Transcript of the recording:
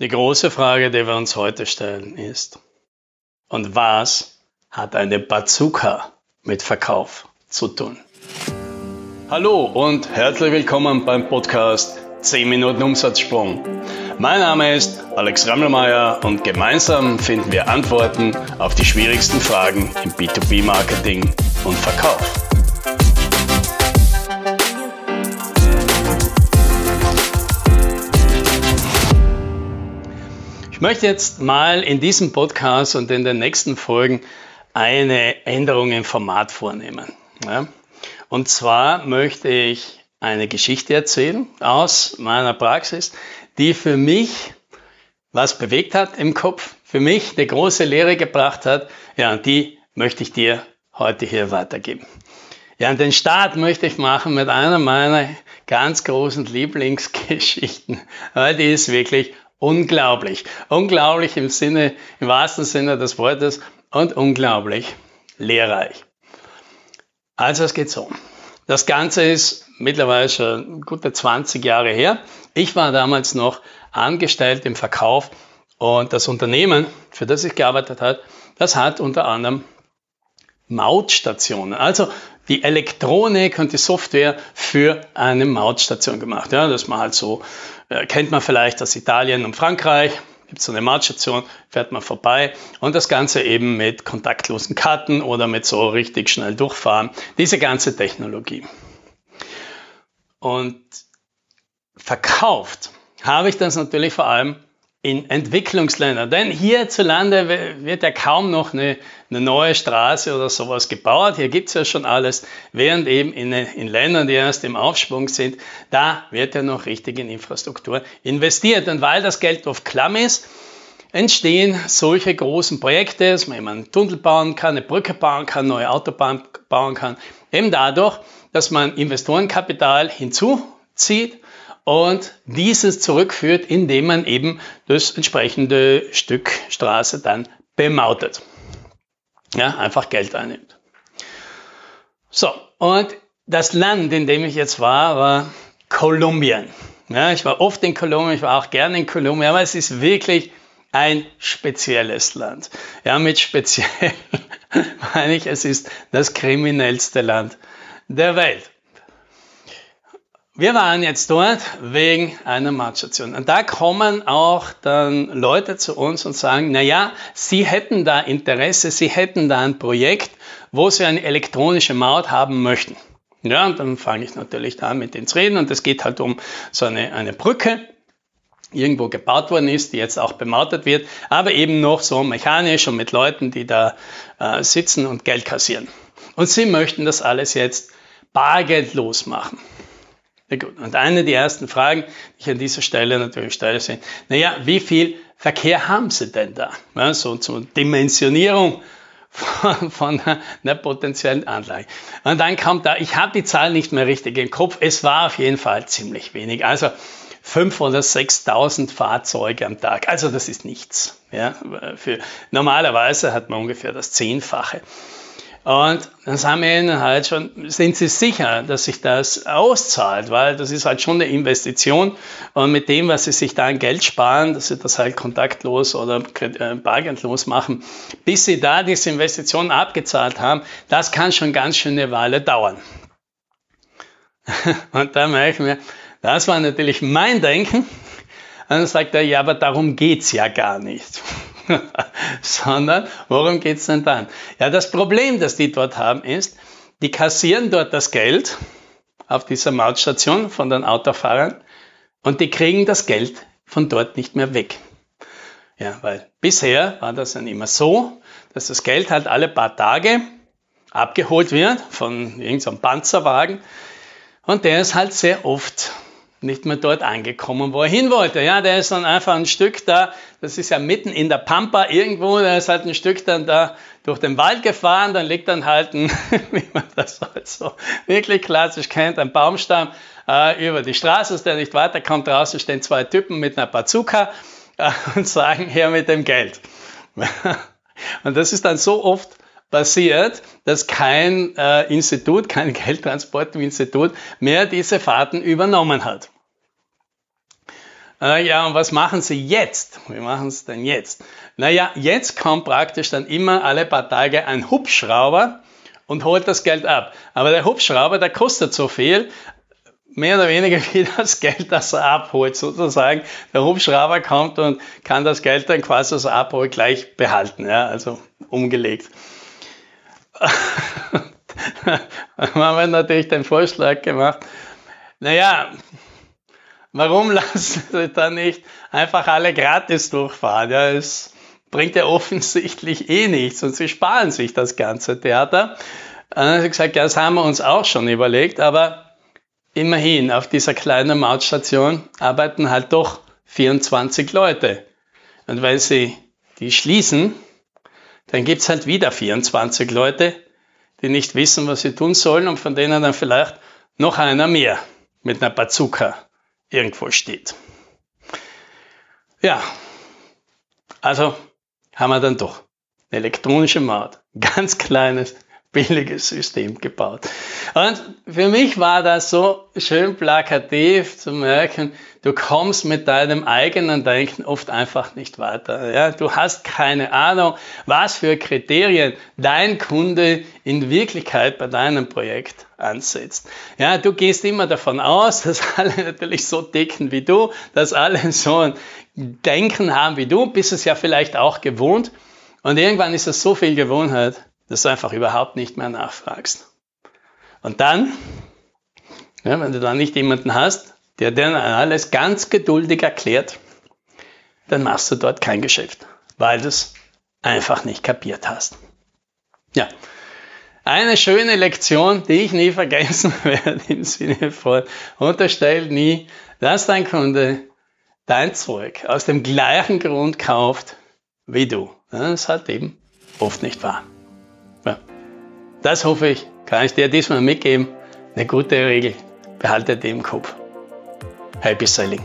Die große Frage, die wir uns heute stellen, ist, und was hat eine Bazooka mit Verkauf zu tun? Hallo und herzlich willkommen beim Podcast 10 Minuten Umsatzsprung. Mein Name ist Alex Rammelmeier und gemeinsam finden wir Antworten auf die schwierigsten Fragen im B2B-Marketing und Verkauf. Ich möchte jetzt mal in diesem Podcast und in den nächsten Folgen eine Änderung im Format vornehmen. Ja? Und zwar möchte ich eine Geschichte erzählen aus meiner Praxis, die für mich was bewegt hat im Kopf, für mich eine große Lehre gebracht hat. Ja, und die möchte ich dir heute hier weitergeben. Ja, und den Start möchte ich machen mit einer meiner ganz großen Lieblingsgeschichten, weil die ist wirklich unglaublich. Unglaublich im Sinne, im wahrsten Sinne des Wortes und unglaublich lehrreich. Also es geht so. Das Ganze ist mittlerweile schon gute 20 Jahre her. Ich war damals noch angestellt im Verkauf und das Unternehmen, für das ich gearbeitet habe, das hat unter anderem Mautstationen, also die Elektronik und die Software für eine Mautstation gemacht. Ja, dass man halt so äh, kennt man vielleicht aus Italien und Frankreich, gibt es so eine Mautstation, fährt man vorbei und das Ganze eben mit kontaktlosen Karten oder mit so richtig schnell durchfahren. Diese ganze Technologie. Und verkauft habe ich das natürlich vor allem in Entwicklungsländern. Denn hierzulande wird ja kaum noch eine, eine neue Straße oder sowas gebaut. Hier gibt es ja schon alles. Während eben in, in Ländern, die erst im Aufschwung sind, da wird ja noch richtig in Infrastruktur investiert. Und weil das Geld oft klamm ist, entstehen solche großen Projekte, dass man eben einen Tunnel bauen kann, eine Brücke bauen kann, neue Autobahn bauen kann. Eben dadurch, dass man Investorenkapital hinzuzieht und dieses zurückführt, indem man eben das entsprechende Stück Straße dann bemautet. Ja, einfach Geld einnimmt. So, und das Land, in dem ich jetzt war, war Kolumbien. Ja, ich war oft in Kolumbien, ich war auch gerne in Kolumbien, aber es ist wirklich ein spezielles Land. Ja, mit speziell meine ich, es ist das kriminellste Land der Welt. Wir waren jetzt dort wegen einer Matstation. Und da kommen auch dann Leute zu uns und sagen, na ja, sie hätten da Interesse, sie hätten da ein Projekt, wo sie eine elektronische Maut haben möchten. Ja, und dann fange ich natürlich da mit ins Reden und es geht halt um so eine, eine Brücke, irgendwo gebaut worden ist, die jetzt auch bemautet wird, aber eben noch so mechanisch und mit Leuten, die da äh, sitzen und Geld kassieren. Und sie möchten das alles jetzt bargeldlos machen. Ja, gut. Und eine der ersten Fragen, die ich an dieser Stelle natürlich stelle, sind, naja, wie viel Verkehr haben Sie denn da? Ja, so zur Dimensionierung von, von einer potenziellen Anlage. Und dann kommt da, ich habe die Zahl nicht mehr richtig im Kopf, es war auf jeden Fall ziemlich wenig. Also 5.000 oder 6.000 Fahrzeuge am Tag. Also das ist nichts. Ja, für, normalerweise hat man ungefähr das Zehnfache. Und dann sagen wir ihnen halt schon, sind Sie sicher, dass sich das auszahlt? Weil das ist halt schon eine Investition. Und mit dem, was Sie sich da an Geld sparen, dass Sie das halt kontaktlos oder äh, bargeldlos machen, bis Sie da diese Investition abgezahlt haben, das kann schon ganz schön eine Weile dauern. Und da merke ich mir, das war natürlich mein Denken. Und dann sagt er, ja, aber darum geht's ja gar nicht. sondern worum geht es denn dann? Ja, das Problem, das die dort haben, ist, die kassieren dort das Geld auf dieser Mautstation von den Autofahrern und die kriegen das Geld von dort nicht mehr weg. Ja, weil bisher war das dann immer so, dass das Geld halt alle paar Tage abgeholt wird von irgendeinem Panzerwagen und der ist halt sehr oft nicht mehr dort angekommen, wo er hin wollte. Ja, der ist dann einfach ein Stück da, das ist ja mitten in der Pampa irgendwo, der ist halt ein Stück dann da durch den Wald gefahren, dann liegt dann halt ein, wie man das halt so wirklich klassisch kennt, ein Baumstamm äh, über die Straße, dass der nicht weiterkommt. Draußen stehen zwei Typen mit einer Bazooka äh, und sagen, her mit dem Geld. und das ist dann so oft passiert, dass kein äh, Institut, kein Geldtransportinstitut mehr diese Fahrten übernommen hat. Ja, und was machen Sie jetzt? Wie machen Sie denn jetzt? Naja, jetzt kommt praktisch dann immer alle paar Tage ein Hubschrauber und holt das Geld ab. Aber der Hubschrauber, der kostet so viel, mehr oder weniger wie das Geld, das er abholt, sozusagen. Der Hubschrauber kommt und kann das Geld dann quasi, das er abholt, gleich behalten, ja, also umgelegt. Da haben wir natürlich den Vorschlag gemacht, naja, warum lassen Sie dann nicht einfach alle gratis durchfahren? Ja, es bringt ja offensichtlich eh nichts und Sie sparen sich das ganze Theater. Dann habe ich gesagt, ja, das haben wir uns auch schon überlegt, aber immerhin auf dieser kleinen Mautstation arbeiten halt doch 24 Leute. Und wenn Sie die schließen, dann gibt's halt wieder 24 Leute, die nicht wissen, was sie tun sollen und von denen dann vielleicht noch einer mehr mit einer Bazooka irgendwo steht. Ja, also haben wir dann doch eine elektronische Maut, ganz kleines billiges System gebaut. Und für mich war das so schön plakativ zu merken, du kommst mit deinem eigenen Denken oft einfach nicht weiter. Ja, du hast keine Ahnung, was für Kriterien dein Kunde in Wirklichkeit bei deinem Projekt ansetzt. Ja, du gehst immer davon aus, dass alle natürlich so dicken wie du, dass alle so ein Denken haben wie du, bist es ja vielleicht auch gewohnt. Und irgendwann ist es so viel Gewohnheit, dass du einfach überhaupt nicht mehr nachfragst. Und dann, ja, wenn du dann nicht jemanden hast, der dir alles ganz geduldig erklärt, dann machst du dort kein Geschäft, weil du es einfach nicht kapiert hast. Ja, eine schöne Lektion, die ich nie vergessen werde im Sinne von unterstell nie, dass dein Kunde dein Zeug aus dem gleichen Grund kauft wie du. Das ist halt eben oft nicht wahr. Das hoffe ich, kann ich dir diesmal mitgeben. Eine gute Regel. Behalte die im Kopf. Happy Selling.